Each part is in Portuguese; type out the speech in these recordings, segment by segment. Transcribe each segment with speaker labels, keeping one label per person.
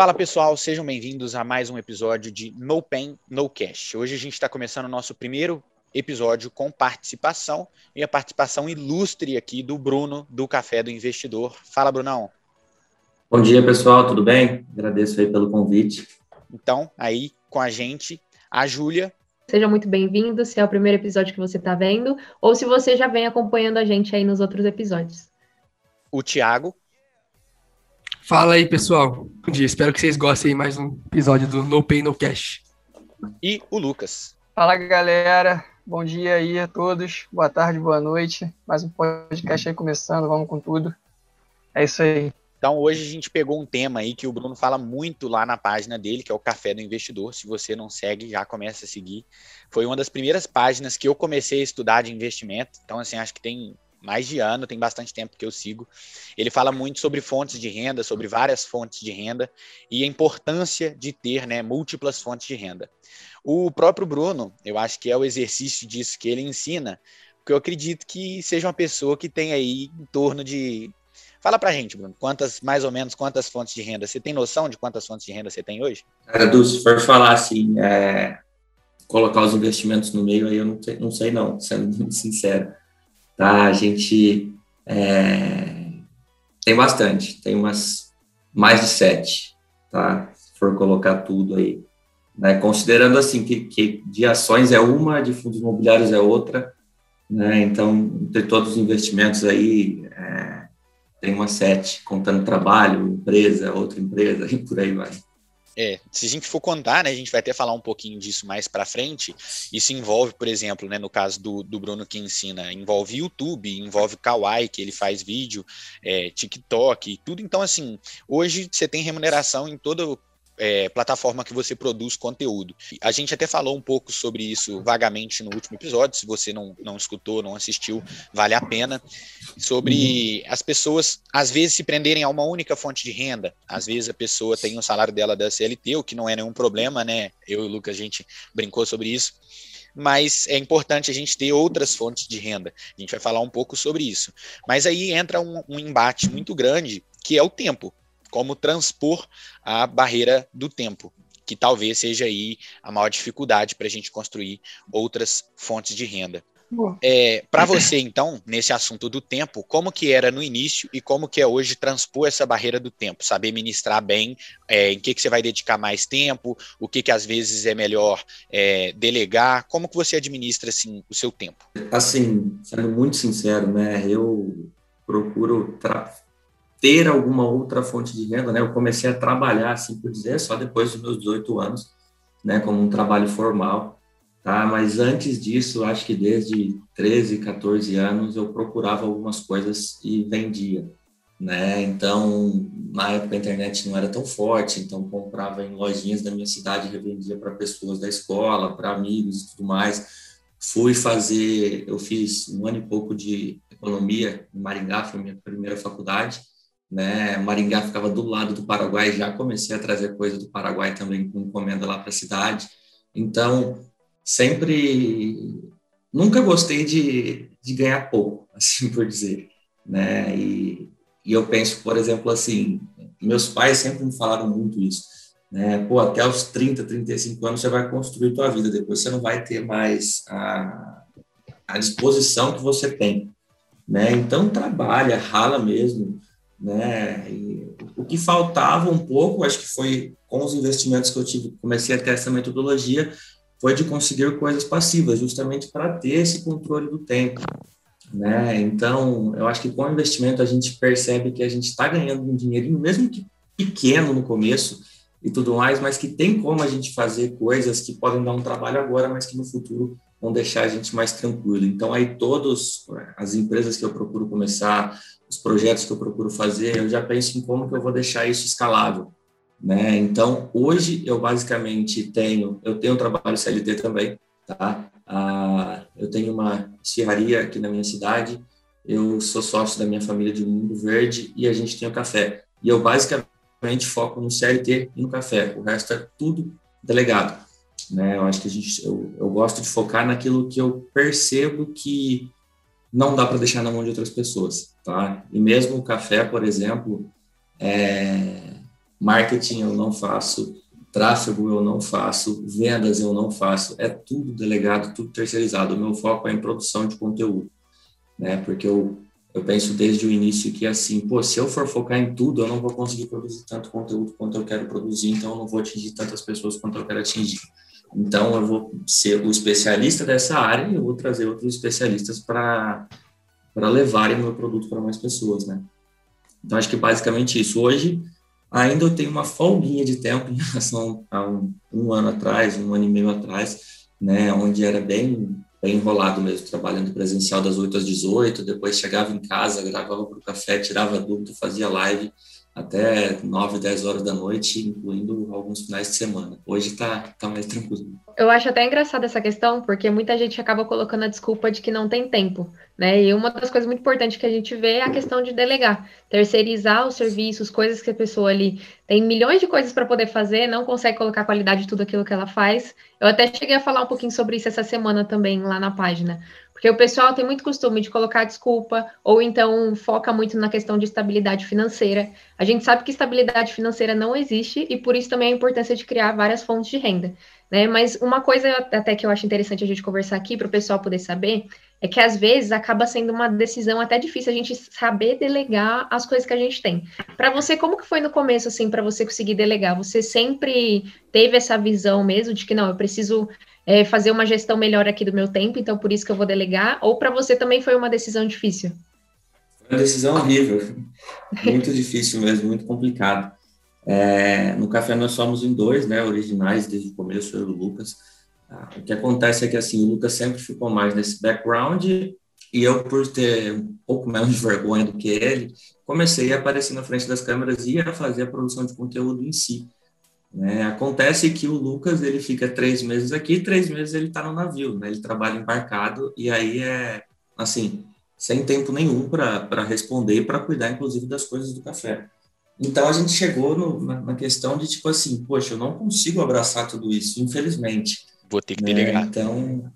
Speaker 1: Fala pessoal, sejam bem-vindos a mais um episódio de No Pain, No Cash. Hoje a gente está começando o nosso primeiro episódio com participação e a participação ilustre aqui do Bruno do Café do Investidor. Fala, Brunão.
Speaker 2: Bom dia, pessoal, tudo bem? Agradeço aí pelo convite.
Speaker 1: Então, aí com a gente, a Júlia.
Speaker 3: Seja muito bem-vindo, se é o primeiro episódio que você está vendo, ou se você já vem acompanhando a gente aí nos outros episódios.
Speaker 1: O Tiago.
Speaker 4: Fala aí, pessoal. Bom dia, espero que vocês gostem mais um episódio do No Pay No Cash.
Speaker 1: E o Lucas.
Speaker 5: Fala, galera. Bom dia aí a todos. Boa tarde, boa noite. Mais um podcast aí começando, vamos com tudo. É isso aí.
Speaker 1: Então, hoje a gente pegou um tema aí que o Bruno fala muito lá na página dele, que é o Café do Investidor. Se você não segue, já começa a seguir. Foi uma das primeiras páginas que eu comecei a estudar de investimento. Então, assim, acho que tem mais de ano, tem bastante tempo que eu sigo. Ele fala muito sobre fontes de renda, sobre várias fontes de renda e a importância de ter né, múltiplas fontes de renda. O próprio Bruno, eu acho que é o exercício disso que ele ensina, porque eu acredito que seja uma pessoa que tem aí em torno de. Fala pra gente, Bruno, quantas, mais ou menos, quantas fontes de renda? Você tem noção de quantas fontes de renda você tem hoje?
Speaker 2: Cara, Du, se for falar assim, é... colocar os investimentos no meio, aí eu não sei, não, sendo muito sincero. Tá? A gente é... tem bastante, tem umas mais de sete, tá? Se for colocar tudo aí né, considerando assim que, que de ações é uma, de fundos imobiliários é outra, né, então entre todos os investimentos aí é, tem uma sete, contando trabalho, empresa, outra empresa e por aí vai.
Speaker 1: É, se a gente for contar, né, a gente vai até falar um pouquinho disso mais para frente. Isso envolve, por exemplo, né, no caso do, do Bruno que ensina, envolve YouTube, envolve Kawaii, que ele faz vídeo, é, TikTok, tudo. Então, assim, hoje você tem remuneração em todo é, plataforma que você produz conteúdo. A gente até falou um pouco sobre isso vagamente no último episódio, se você não, não escutou, não assistiu, vale a pena. Sobre as pessoas, às vezes, se prenderem a uma única fonte de renda. Às vezes a pessoa tem o salário dela da CLT, o que não é nenhum problema, né? Eu e o Lucas, a gente brincou sobre isso mas é importante a gente ter outras fontes de renda. A gente vai falar um pouco sobre isso. Mas aí entra um, um embate muito grande, que é o tempo como transpor a barreira do tempo, que talvez seja aí a maior dificuldade para a gente construir outras fontes de renda. É, para você, então, nesse assunto do tempo, como que era no início e como que é hoje transpor essa barreira do tempo? Saber ministrar bem, é, em que, que você vai dedicar mais tempo, o que, que às vezes é melhor é, delegar, como que você administra assim, o seu tempo?
Speaker 2: Assim, sendo muito sincero, né, eu procuro ter alguma outra fonte de renda, né? Eu comecei a trabalhar, assim por dizer, só depois dos meus 18 anos, né? Como um trabalho formal, tá? Mas antes disso, acho que desde 13, 14 anos, eu procurava algumas coisas e vendia, né? Então, na época a internet não era tão forte, então comprava em lojinhas da minha cidade revendia para pessoas da escola, para amigos e tudo mais. Fui fazer, eu fiz um ano e pouco de economia em Maringá, foi minha primeira faculdade, né? Maringá ficava do lado do Paraguai, já comecei a trazer coisa do Paraguai também com encomenda lá para a cidade. Então, sempre nunca gostei de, de ganhar pouco, assim por dizer, né? E, e eu penso, por exemplo, assim, meus pais sempre me falaram muito isso, né? Pô, até os 30, 35 anos você vai construir tua vida, depois você não vai ter mais a, a disposição que você tem, né? Então trabalha, rala mesmo, né? E o que faltava um pouco, acho que foi com os investimentos que eu tive, comecei a ter essa metodologia, foi de conseguir coisas passivas, justamente para ter esse controle do tempo, né? Então, eu acho que com o investimento a gente percebe que a gente está ganhando um dinheirinho, mesmo que pequeno no começo e tudo mais, mas que tem como a gente fazer coisas que podem dar um trabalho agora, mas que no futuro vão deixar a gente mais tranquilo. Então, aí todas as empresas que eu procuro começar, os projetos que eu procuro fazer, eu já penso em como que eu vou deixar isso escalável, né? Então, hoje eu basicamente tenho, eu tenho um trabalho CLT também, tá? Ah, eu tenho uma serraria aqui na minha cidade, eu sou sócio da minha família de Mundo Verde e a gente tem o café. E eu basicamente foco no CLT e no café, o resto é tudo delegado, né? Eu acho que a gente, eu, eu gosto de focar naquilo que eu percebo que não dá para deixar na mão de outras pessoas, tá? E mesmo o café, por exemplo, é, marketing eu não faço, tráfego eu não faço, vendas eu não faço, é tudo delegado, tudo terceirizado. O meu foco é em produção de conteúdo, né? Porque eu, eu penso desde o início que assim, pô, se eu for focar em tudo, eu não vou conseguir produzir tanto conteúdo quanto eu quero produzir, então eu não vou atingir tantas pessoas quanto eu quero atingir. Então eu vou ser o especialista dessa área e eu vou trazer outros especialistas para levarem o meu produto para mais pessoas, né? Então acho que basicamente isso. Hoje ainda eu tenho uma folguinha de tempo em relação a um, um, ano atrás, um ano e meio atrás, né, onde era bem, bem enrolado mesmo, trabalhando presencial das 8 às 18, depois chegava em casa, gravava para o café, tirava dúvida, fazia live até 9, 10 horas da noite, incluindo alguns finais de semana. Hoje tá, tá mais tranquilo.
Speaker 3: Eu acho até engraçada essa questão, porque muita gente acaba colocando a desculpa de que não tem tempo, né? E uma das coisas muito importantes que a gente vê é a questão de delegar, terceirizar os serviços, coisas que a pessoa ali tem milhões de coisas para poder fazer, não consegue colocar qualidade de tudo aquilo que ela faz. Eu até cheguei a falar um pouquinho sobre isso essa semana também lá na página, porque o pessoal tem muito costume de colocar desculpa, ou então foca muito na questão de estabilidade financeira. A gente sabe que estabilidade financeira não existe, e por isso também a importância de criar várias fontes de renda. Né? Mas uma coisa até que eu acho interessante a gente conversar aqui, para o pessoal poder saber, é que às vezes acaba sendo uma decisão até difícil a gente saber delegar as coisas que a gente tem. Para você, como que foi no começo, assim, para você conseguir delegar? Você sempre teve essa visão mesmo de que, não, eu preciso é, fazer uma gestão melhor aqui do meu tempo, então por isso que eu vou delegar? Ou para você também foi uma decisão difícil?
Speaker 2: Uma decisão horrível, muito difícil mesmo, muito complicado. É, no café nós somos em dois, né, originais desde o começo, eu e o Lucas. Ah, o que acontece é que assim, o Lucas sempre ficou mais nesse background e eu, por ter um pouco menos de vergonha do que ele, comecei a aparecer na frente das câmeras e a fazer a produção de conteúdo em si. Né? Acontece que o Lucas ele fica três meses aqui, três meses ele está no navio, né? ele trabalha embarcado e aí é assim sem tempo nenhum para responder para cuidar inclusive das coisas do café. Então a gente chegou no, na, na, questão de tipo assim, poxa, eu não consigo abraçar tudo isso, infelizmente.
Speaker 1: Vou ter que né? delegar.
Speaker 2: Então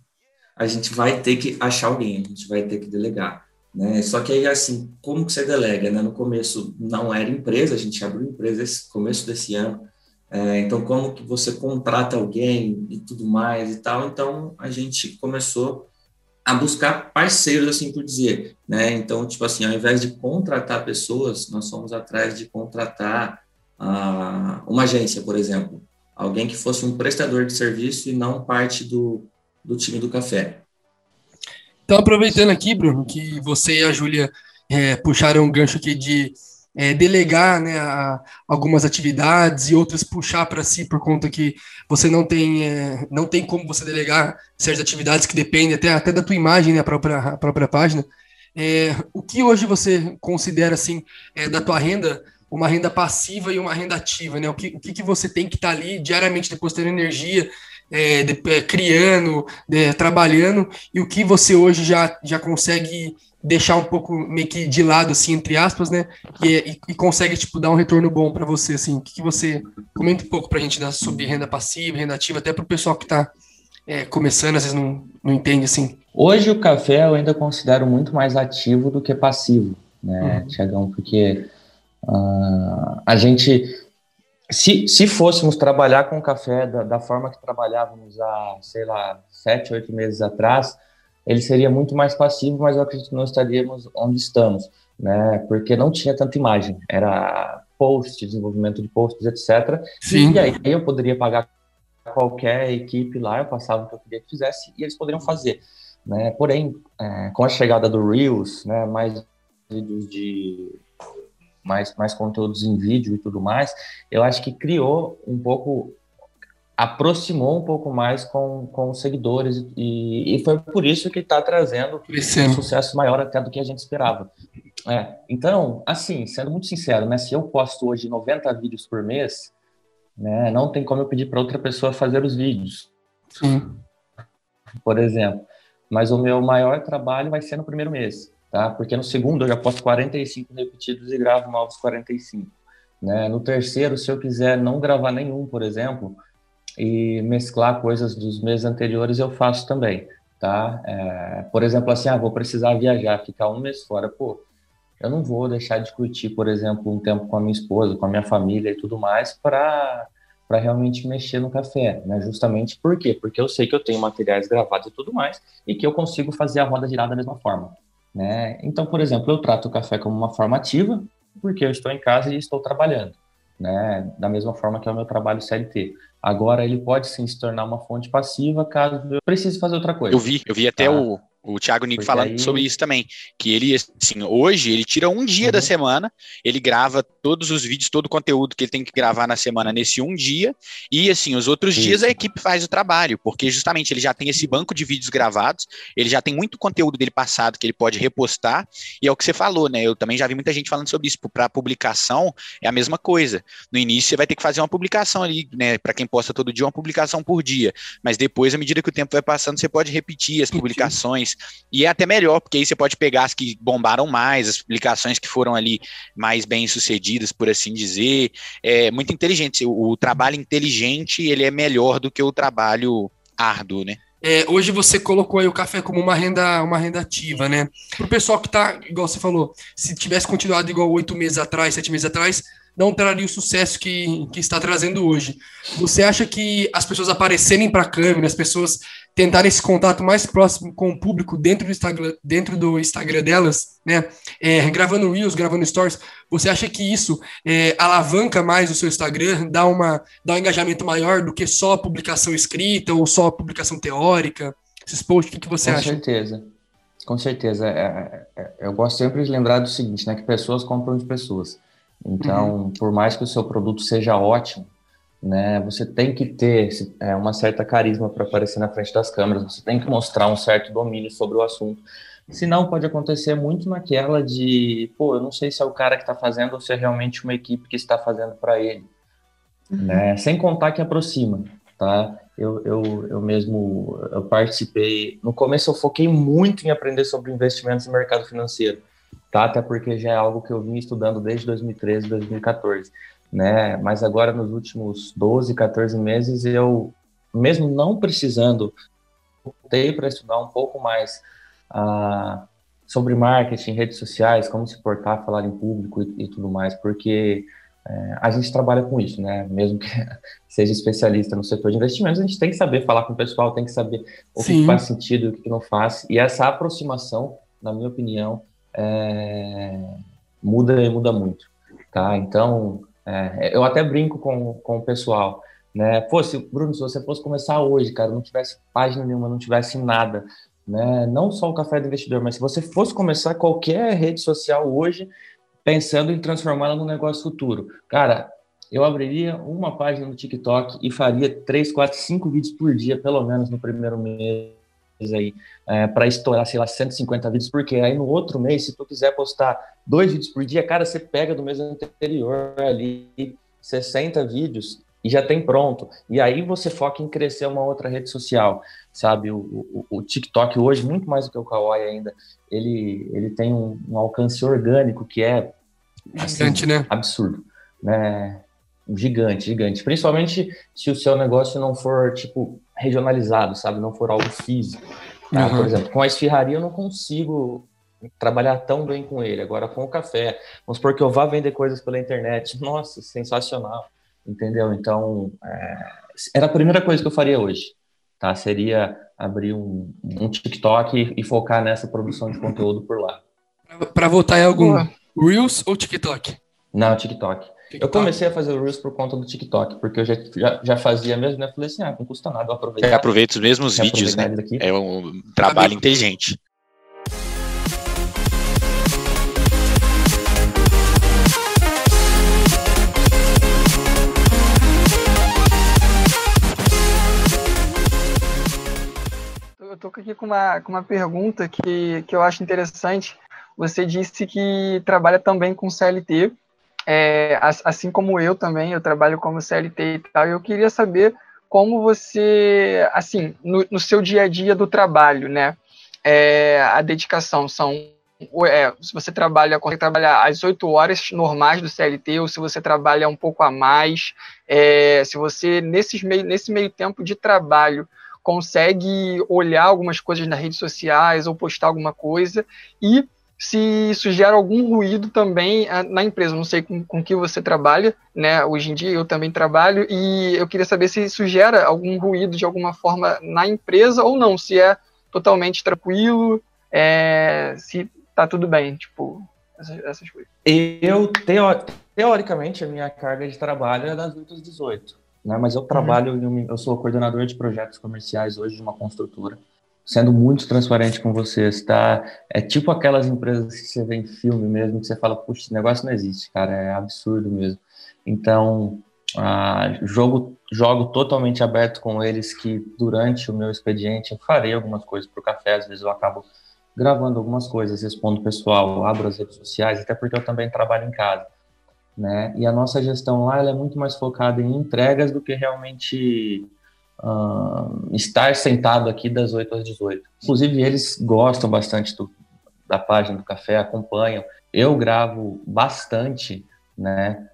Speaker 2: a gente vai ter que achar alguém, a gente vai ter que delegar. Né? Só que aí, assim, como que você delega? Né? No começo não era empresa, a gente abriu empresa esse começo desse ano, é, então, como que você contrata alguém e tudo mais e tal. Então, a gente começou a buscar parceiros, assim por dizer, né? Então, tipo assim, ao invés de contratar pessoas, nós fomos atrás de contratar uh, uma agência, por exemplo. Alguém que fosse um prestador de serviço e não parte do, do time do café.
Speaker 4: Então, aproveitando aqui, Bruno, que você e a Júlia é, puxaram um gancho aqui de é, delegar né, a, algumas atividades e outras puxar para si por conta que você não tem, é, não tem como você delegar certas atividades que dependem até, até da tua imagem, né, a, própria, a própria página. É, o que hoje você considera assim é, da tua renda uma renda passiva e uma renda ativa, né? O que, o que, que você tem que estar tá ali diariamente depositando energia, é, de, é, criando, de, trabalhando, e o que você hoje já, já consegue deixar um pouco meio que de lado, assim, entre aspas, né? E, e, consegue, tipo, dar um retorno bom para você, assim. O que, que, você... Comenta um pouco para a gente da, sobre renda passiva, renda ativa, até para o pessoal que está é, começando, às vezes não, não entende, assim.
Speaker 6: Hoje o café eu ainda considero muito mais ativo do que passivo, né, uhum. Tiagão? Porque uh, a gente... Se, se fôssemos trabalhar com café da, da forma que trabalhávamos há, sei lá, sete, oito meses atrás ele seria muito mais passivo, mas eu acredito que não estaríamos onde estamos, né? Porque não tinha tanta imagem, era post, desenvolvimento de posts, etc. Sim. E aí eu poderia pagar qualquer equipe lá, eu passava o que eu queria que fizesse e eles poderiam fazer, né? Porém, é, com a chegada do Reels, né, mais vídeos de mais, mais conteúdos em vídeo e tudo mais, eu acho que criou um pouco aproximou um pouco mais com, com os seguidores e, e foi por isso que está trazendo um sucesso maior até do que a gente esperava. É, então, assim, sendo muito sincero, né, se eu posto hoje 90 vídeos por mês, né, não tem como eu pedir para outra pessoa fazer os vídeos. Sim. Por exemplo. Mas o meu maior trabalho vai ser no primeiro mês, tá? Porque no segundo eu já posto 45 repetidos e gravo novos 45. Né? No terceiro, se eu quiser não gravar nenhum, por exemplo, e mesclar coisas dos meses anteriores eu faço também, tá? É, por exemplo, assim, ah, vou precisar viajar, ficar um mês fora, pô,
Speaker 2: eu não vou deixar de curtir, por exemplo, um tempo com a minha esposa, com a minha família e tudo mais, para para realmente mexer no café, né? Justamente por quê? Porque eu sei que eu tenho materiais gravados e tudo mais e que eu consigo fazer a roda girar da mesma forma, né? Então, por exemplo, eu trato o café como uma forma ativa porque eu estou em casa e estou trabalhando, né? Da mesma forma que é o meu trabalho CLT. Agora, ele pode sim se tornar uma fonte passiva caso eu precise fazer outra coisa.
Speaker 1: Eu vi, eu vi até tá? o, o Thiago Nico falando aí... sobre isso também, que ele, assim, hoje ele tira um dia uhum. da semana, ele grava todos os vídeos, todo o conteúdo que ele tem que gravar na semana nesse um dia, e assim, os outros isso. dias a equipe faz o trabalho, porque justamente ele já tem esse banco de vídeos gravados, ele já tem muito conteúdo dele passado que ele pode repostar, e é o que você falou, né? Eu também já vi muita gente falando sobre isso, para publicação é a mesma coisa. No início você vai ter que fazer uma publicação ali, né? Para quem posta todo dia, uma publicação por dia, mas depois, à medida que o tempo vai passando, você pode repetir as publicações e é até melhor, porque aí você pode pegar as que bombaram mais, as publicações que foram ali mais bem sucedidas, por assim dizer. É muito inteligente. O, o trabalho inteligente ele é melhor do que o trabalho árduo, né?
Speaker 4: É, hoje você colocou aí o café como uma renda, uma renda ativa, né? Para o pessoal que está, igual você falou, se tivesse continuado igual oito meses atrás, sete meses atrás, não traria o sucesso que, que está trazendo hoje. Você acha que as pessoas aparecerem para a câmera, as pessoas tentarem esse contato mais próximo com o público dentro do Instagram, dentro do Instagram delas, né? É, gravando Reels, gravando Stories, você acha que isso é, alavanca mais o seu Instagram, dá, uma, dá um engajamento maior do que só a publicação escrita ou só a publicação teórica? Esses posts, o que, que você
Speaker 2: com
Speaker 4: acha?
Speaker 2: Com certeza. Com certeza. É, é, é, eu gosto sempre de lembrar do seguinte, né? Que pessoas compram de pessoas. Então, uhum. por mais que o seu produto seja ótimo, né, você tem que ter é, uma certa carisma para aparecer na frente das câmeras, você tem que mostrar um certo domínio sobre o assunto. Senão pode acontecer muito naquela de, pô, eu não sei se é o cara que está fazendo ou se é realmente uma equipe que está fazendo para ele. Uhum. Né? Sem contar que aproxima, tá? Eu, eu, eu mesmo eu participei. No começo eu foquei muito em aprender sobre investimentos no mercado financeiro tá? Até porque já é algo que eu vim estudando desde 2013, 2014, né? Mas agora nos últimos 12, 14 meses eu, mesmo não precisando, voltei para estudar um pouco mais ah, sobre marketing, redes sociais, como se portar, falar em público e, e tudo mais, porque é, a gente trabalha com isso, né? Mesmo que seja especialista no setor de investimentos, a gente tem que saber falar com o pessoal, tem que saber o Sim. que faz sentido e o que não faz. E essa aproximação, na minha opinião, é, muda e muda muito, tá? Então, é, eu até brinco com, com o pessoal, né? Pô, se, Bruno, se você fosse começar hoje, cara, não tivesse página nenhuma, não tivesse nada, né? Não só o Café do Investidor, mas se você fosse começar qualquer rede social hoje, pensando em transformá-la num negócio futuro, cara, eu abriria uma página no TikTok e faria três, quatro, cinco vídeos por dia, pelo menos no primeiro mês aí é, para estourar, sei lá, 150 vídeos, porque aí no outro mês, se tu quiser postar dois vídeos por dia, cara, você pega do mês anterior ali 60 vídeos e já tem pronto. E aí você foca em crescer uma outra rede social, sabe? O, o, o TikTok hoje, muito mais do que o Kawaii ainda, ele, ele tem um, um alcance orgânico que é
Speaker 4: assim, gigante, né?
Speaker 2: absurdo, né? Gigante, gigante. Principalmente se o seu negócio não for, tipo, regionalizado, sabe? Não for algo físico. Tá? Uhum. Por exemplo, com a esfirraria eu não consigo trabalhar tão bem com ele. Agora com o café, vamos supor que eu vá vender coisas pela internet. Nossa, sensacional. Entendeu? Então, é... era a primeira coisa que eu faria hoje. Tá? Seria abrir um, um TikTok e, e focar nessa produção de conteúdo por lá.
Speaker 4: Para votar em algum Reels ou TikTok?
Speaker 2: Não, TikTok. Eu comecei a fazer o Reels por conta do TikTok, porque eu já, já, já fazia mesmo, né? Falei assim, ah, não custa nada eu aproveitar.
Speaker 1: Você aproveita os mesmos vídeos, né? É um trabalho ah, inteligente.
Speaker 5: Eu tô aqui com uma, com uma pergunta que, que eu acho interessante. Você disse que trabalha também com CLT, é, assim como eu também, eu trabalho como CLT e tal, eu queria saber como você, assim, no, no seu dia a dia do trabalho, né, é, a dedicação são, é, se você trabalha, consegue trabalhar as oito horas normais do CLT, ou se você trabalha um pouco a mais, é, se você, nesses meio, nesse meio tempo de trabalho, consegue olhar algumas coisas nas redes sociais ou postar alguma coisa, e se isso gera algum ruído também ah, na empresa. Não sei com, com que você trabalha, né? Hoje em dia eu também trabalho e eu queria saber se isso gera algum ruído de alguma forma na empresa ou não, se é totalmente tranquilo, é, se tá tudo bem, tipo, essas, essas coisas.
Speaker 2: Eu, teo, teoricamente, a minha carga de trabalho é das 8 às 18, né? Mas eu uhum. trabalho, uhum. eu sou coordenador de projetos comerciais hoje de uma construtora sendo muito transparente com vocês, tá? É tipo aquelas empresas que você vê em filme mesmo, que você fala, puxa, esse negócio não existe, cara, é absurdo mesmo. Então, ah, jogo, jogo totalmente aberto com eles que durante o meu expediente eu farei algumas coisas para o café, às vezes eu acabo gravando algumas coisas, respondo pessoal, abro as redes sociais, até porque eu também trabalho em casa. Né? E a nossa gestão lá é muito mais focada em entregas do que realmente uh, estar sentado aqui das 8 às 18. Inclusive, eles gostam bastante do, da página do café, acompanham. Eu gravo bastante, né,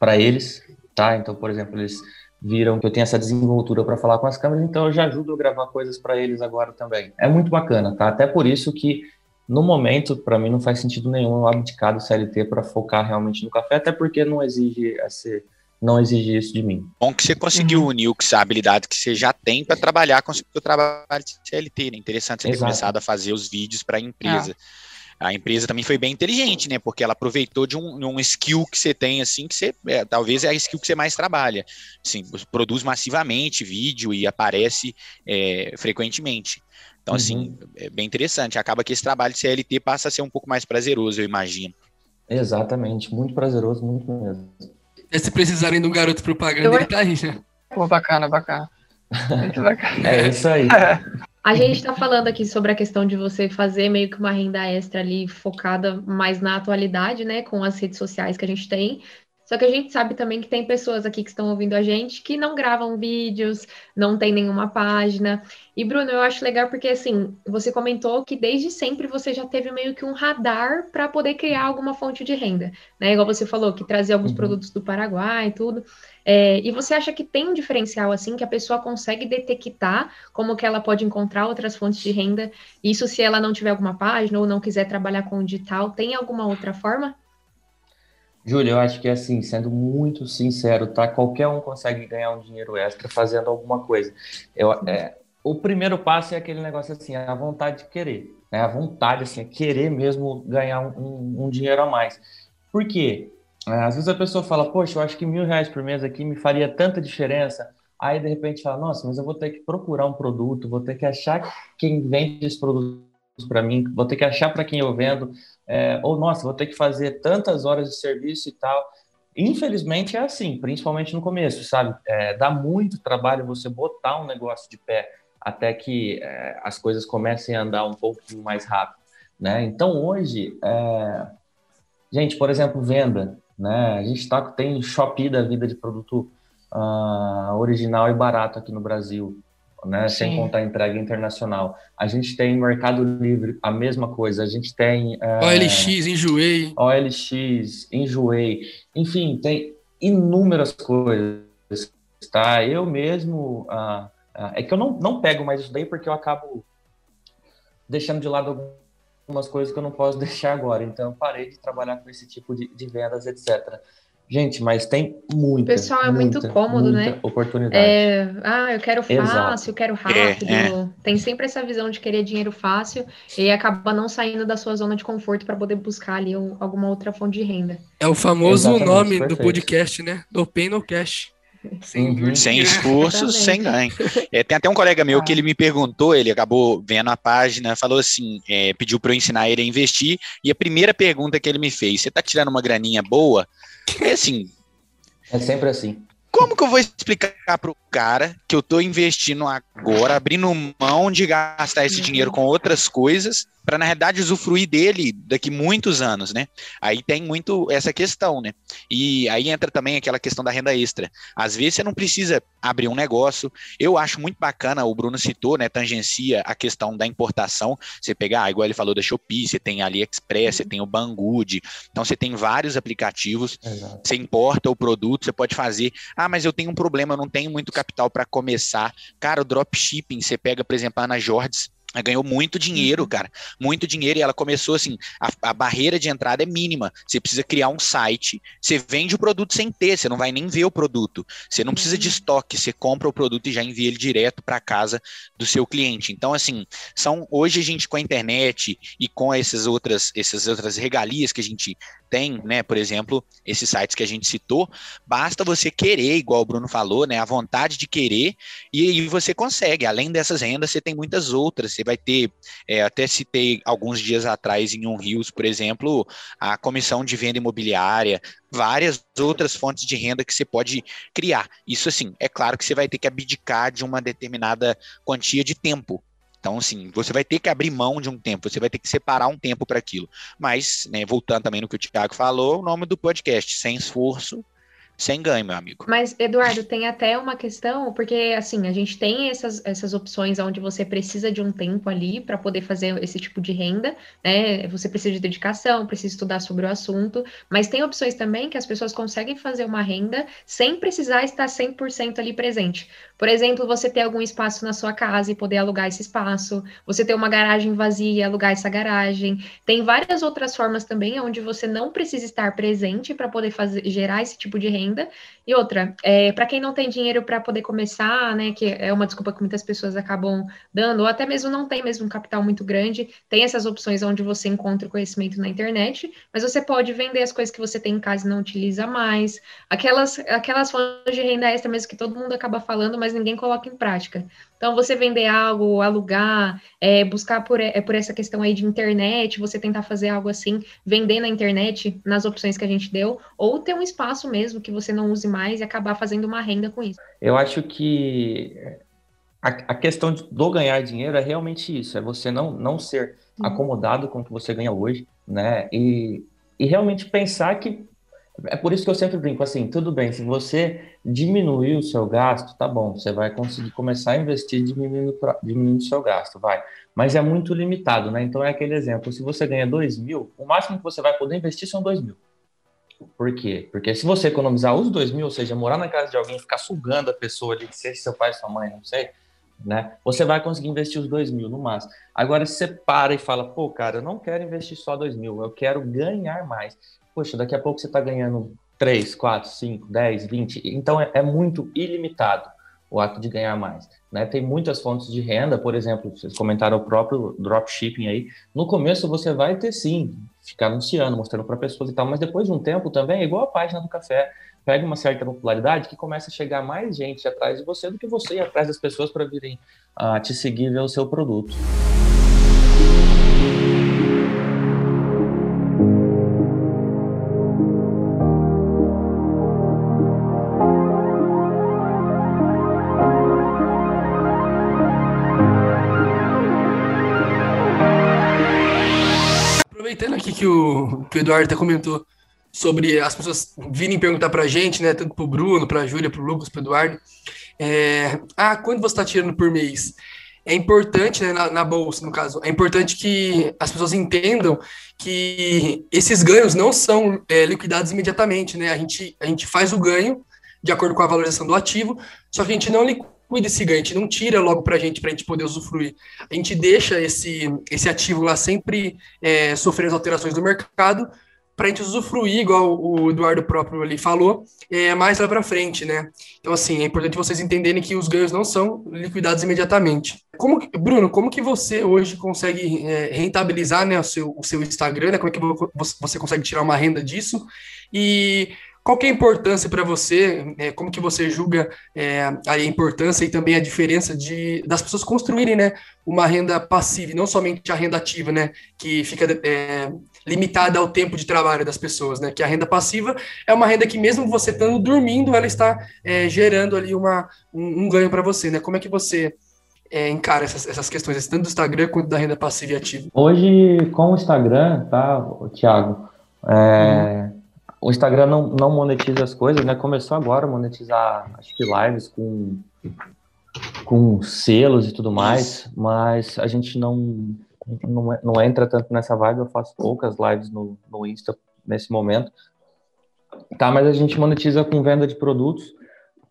Speaker 2: para eles, tá? Então, por exemplo, eles viram que eu tenho essa desenvoltura para falar com as câmeras, então eu já ajudo a gravar coisas para eles agora também. É muito bacana, tá? Até por isso que no momento, para mim, não faz sentido nenhum eu abdicar do CLT para focar realmente no café, até porque não exige esse, não exigir isso de mim.
Speaker 1: Bom que você conseguiu uhum. unir a habilidade que você já tem para trabalhar com o seu trabalho de CLT, né? Interessante você ter Exato. começado a fazer os vídeos para a empresa. Ah. A empresa também foi bem inteligente, né? Porque ela aproveitou de um, um skill que você tem, assim, que você é, talvez é a skill que você mais trabalha. Assim, produz massivamente vídeo e aparece é, frequentemente. Então, assim, uhum. assim, é bem interessante. Acaba que esse trabalho de CLT passa a ser um pouco mais prazeroso, eu imagino.
Speaker 2: Exatamente, muito prazeroso, muito mesmo.
Speaker 4: É, se precisarem de um garoto propaganda, eu... ele tá aí né?
Speaker 5: Pô, bacana, bacana.
Speaker 2: Muito bacana. É isso aí.
Speaker 3: A gente está falando aqui sobre a questão de você fazer meio que uma renda extra ali focada mais na atualidade, né, com as redes sociais que a gente tem. Só que a gente sabe também que tem pessoas aqui que estão ouvindo a gente que não gravam vídeos, não tem nenhuma página. E, Bruno, eu acho legal porque, assim, você comentou que desde sempre você já teve meio que um radar para poder criar alguma fonte de renda, né? Igual você falou, que trazia alguns uhum. produtos do Paraguai e tudo. É, e você acha que tem um diferencial, assim, que a pessoa consegue detectar como que ela pode encontrar outras fontes de renda? Isso se ela não tiver alguma página ou não quiser trabalhar com o digital, tem alguma outra forma?
Speaker 2: Júlio, eu acho que assim, sendo muito sincero, tá? Qualquer um consegue ganhar um dinheiro extra fazendo alguma coisa. Eu, é, o primeiro passo é aquele negócio assim, a vontade de querer, né? A vontade, assim, é querer mesmo ganhar um, um, um dinheiro a mais. Por quê? É, às vezes a pessoa fala, poxa, eu acho que mil reais por mês aqui me faria tanta diferença. Aí de repente fala, nossa, mas eu vou ter que procurar um produto, vou ter que achar quem vende esse produto para mim, vou ter que achar para quem eu vendo é, ou nossa, vou ter que fazer tantas horas de serviço e tal. Infelizmente é assim, principalmente no começo, sabe? É, dá muito trabalho você botar um negócio de pé até que é, as coisas comecem a andar um pouco mais rápido, né? Então hoje, é... gente, por exemplo, venda, né? A gente tá, tem Shopee da vida de produto uh, original e barato aqui no Brasil né? Sem contar a entrega internacional. A gente tem Mercado Livre, a mesma coisa. A gente tem.
Speaker 4: É, OLX, Enjoei.
Speaker 2: OLX, Enjoei. Enfim, tem inúmeras coisas, tá? Eu mesmo. Ah, ah, é que eu não, não pego mais isso daí porque eu acabo deixando de lado algumas coisas que eu não posso deixar agora. Então, eu parei de trabalhar com esse tipo de, de vendas, etc. Gente, mas tem muita.
Speaker 3: O pessoal é muita, muito cômodo,
Speaker 2: muita
Speaker 3: né?
Speaker 2: Oportunidade.
Speaker 3: É, ah, eu quero fácil, Exato. eu quero rápido. É, é. Tem sempre essa visão de querer dinheiro fácil e acaba não saindo da sua zona de conforto para poder buscar ali um, alguma outra fonte de renda.
Speaker 4: É o famoso Exatamente, nome perfeito. do podcast, né? Do Pay No Cash.
Speaker 1: Sem, uhum. sem esforço, sem ganho. É, tem até um colega meu ah. que ele me perguntou, ele acabou vendo a página, falou assim, é, pediu para eu ensinar ele a investir, e a primeira pergunta que ele me fez, você está tirando uma graninha boa? É assim.
Speaker 2: É sempre assim.
Speaker 1: Como que eu vou explicar pro cara que eu tô investindo agora, abrindo mão de gastar esse dinheiro com outras coisas, para na realidade usufruir dele daqui muitos anos, né? Aí tem muito essa questão, né? E aí entra também aquela questão da renda extra. Às vezes você não precisa abrir um negócio. Eu acho muito bacana, o Bruno citou, né? Tangencia a questão da importação. Você pegar, ah, igual ele falou da Shopee, você tem AliExpress, você tem o Banggood. Então você tem vários aplicativos. Exato. Você importa o produto, você pode fazer. Ah, mas eu tenho um problema, eu não tenho muito capital para começar. Cara, o dropshipping, você pega, por exemplo, a Ana Jordes, ela ganhou muito dinheiro, uhum. cara. Muito dinheiro. E ela começou assim: a, a, barreira de entrada é mínima. Você precisa criar um site, você vende o produto sem ter, você não vai nem ver o produto. Você não precisa de uhum. estoque, você compra o produto e já envia ele direto para casa do seu cliente. Então, assim, são hoje a gente com a internet e com essas outras, essas outras regalias que a gente tem, né? Por exemplo, esses sites que a gente citou, basta você querer, igual o Bruno falou, né? A vontade de querer, e aí você consegue. Além dessas rendas, você tem muitas outras. Você vai ter, é, até citei alguns dias atrás em um Rios, por exemplo, a comissão de venda imobiliária, várias outras fontes de renda que você pode criar. Isso assim, é claro que você vai ter que abdicar de uma determinada quantia de tempo, então, assim, você vai ter que abrir mão de um tempo, você vai ter que separar um tempo para aquilo. Mas, né, voltando também no que o Thiago falou, o nome do podcast, sem esforço, sem ganho, meu amigo.
Speaker 3: Mas, Eduardo, tem até uma questão, porque assim, a gente tem essas, essas opções onde você precisa de um tempo ali para poder fazer esse tipo de renda, né? Você precisa de dedicação, precisa estudar sobre o assunto, mas tem opções também que as pessoas conseguem fazer uma renda sem precisar estar 100% ali presente. Por exemplo, você ter algum espaço na sua casa e poder alugar esse espaço, você ter uma garagem vazia e alugar essa garagem. Tem várias outras formas também onde você não precisa estar presente para poder fazer, gerar esse tipo de renda renda. E outra, é, para quem não tem dinheiro para poder começar, né, que é uma desculpa que muitas pessoas acabam dando, ou até mesmo não tem mesmo um capital muito grande, tem essas opções onde você encontra o conhecimento na internet, mas você pode vender as coisas que você tem em casa e não utiliza mais, aquelas, aquelas fontes de renda extra mesmo que todo mundo acaba falando, mas ninguém coloca em prática. Então, você vender algo, alugar, é, buscar por, é, por essa questão aí de internet, você tentar fazer algo assim, vender na internet, nas opções que a gente deu, ou ter um espaço mesmo que você não use mais e acabar fazendo uma renda com isso.
Speaker 2: Eu acho que a, a questão do ganhar dinheiro é realmente isso, é você não, não ser uhum. acomodado com o que você ganha hoje, né? E, e realmente pensar que é por isso que eu sempre brinco assim, tudo bem, se você diminuir o seu gasto, tá bom, você vai conseguir começar a investir diminuindo, diminuindo o seu gasto, vai. Mas é muito limitado, né? Então é aquele exemplo, se você ganha 2 mil, o máximo que você vai poder investir são 2 mil. Por quê? Porque se você economizar os 2 mil, ou seja, morar na casa de alguém, ficar sugando a pessoa ali, que seja seu pai, sua mãe, não sei, né? Você vai conseguir investir os 2 mil no máximo. Agora, se você para e fala, pô, cara, eu não quero investir só 2 mil, eu quero ganhar mais poxa, daqui a pouco você está ganhando 3, 4, 5, 10, 20. Então é, é, muito ilimitado o ato de ganhar mais. Né? Tem muitas fontes de renda, por exemplo, vocês comentaram o próprio dropshipping aí. No começo você vai ter sim, ficar anunciando, mostrando para pessoas e tal, mas depois de um tempo também, é igual a página do café, pega uma certa popularidade que começa a chegar mais gente atrás de você do que você ir atrás das pessoas para virem uh, te seguir e ver o seu produto.
Speaker 4: Que o Eduardo até comentou sobre as pessoas virem perguntar para a gente, né, tanto para o Bruno, para a Júlia, para o Lucas, para o Eduardo, é, ah, quanto você está tirando por mês? É importante, né, na, na, bolsa, no caso, é importante que as pessoas entendam que esses ganhos não são é, liquidados imediatamente, né? A gente, a gente faz o ganho de acordo com a valorização do ativo, só que a gente não liquida cuida esse ganho, a gente não tira logo para a gente, para a gente poder usufruir. A gente deixa esse, esse ativo lá sempre é, sofrendo as alterações do mercado para a gente usufruir, igual o Eduardo próprio ali falou, é, mais lá para frente, né? Então, assim, é importante vocês entenderem que os ganhos não são liquidados imediatamente. Como que, Bruno, como que você hoje consegue é, rentabilizar né, o, seu, o seu Instagram, né? Como é que você consegue tirar uma renda disso? E qual que é a importância para você? É, como que você julga é, a importância e também a diferença de das pessoas construírem, né, uma renda passiva, não somente a renda ativa, né, que fica é, limitada ao tempo de trabalho das pessoas, né? Que a renda passiva é uma renda que mesmo você estando dormindo, ela está é, gerando ali uma, um, um ganho para você, né? Como é que você é, encara essas, essas questões, tanto do Instagram quanto da renda passiva e ativa?
Speaker 2: Hoje, com o Instagram, tá, Thiago? É, hum o Instagram não, não monetiza as coisas, né? Começou agora a monetizar, acho que lives com, com selos e tudo mais, mas a gente não, não, não entra tanto nessa vibe. Eu faço poucas lives no, no Insta nesse momento. Tá, mas a gente monetiza com venda de produtos,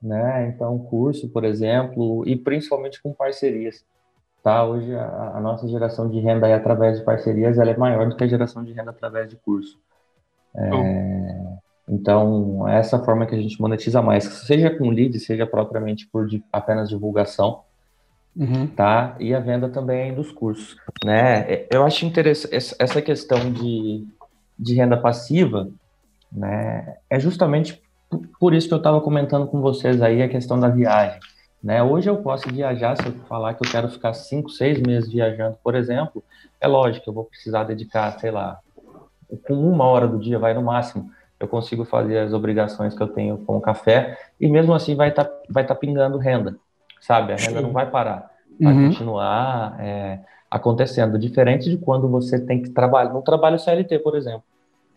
Speaker 2: né? Então, curso, por exemplo, e principalmente com parcerias. tá? Hoje a, a, nossa geração de renda aí através de parcerias ela é maior do que a geração de renda através de curso. É, então, é essa forma que a gente monetiza mais, seja com lead, seja propriamente por apenas divulgação, uhum. tá? E a venda também dos cursos, né? Eu acho interessante essa questão de, de renda passiva, né? É justamente por isso que eu estava comentando com vocês aí a questão da viagem. Né? Hoje eu posso viajar, se eu falar que eu quero ficar cinco, seis meses viajando, por exemplo, é lógico, eu vou precisar dedicar, sei lá, com uma hora do dia, vai no máximo, eu consigo fazer as obrigações que eu tenho com o café, e mesmo assim vai estar tá, vai tá pingando renda, sabe? A renda não vai parar, vai uhum. continuar é, acontecendo, diferente de quando você tem que trabalhar, no trabalho CLT, por exemplo,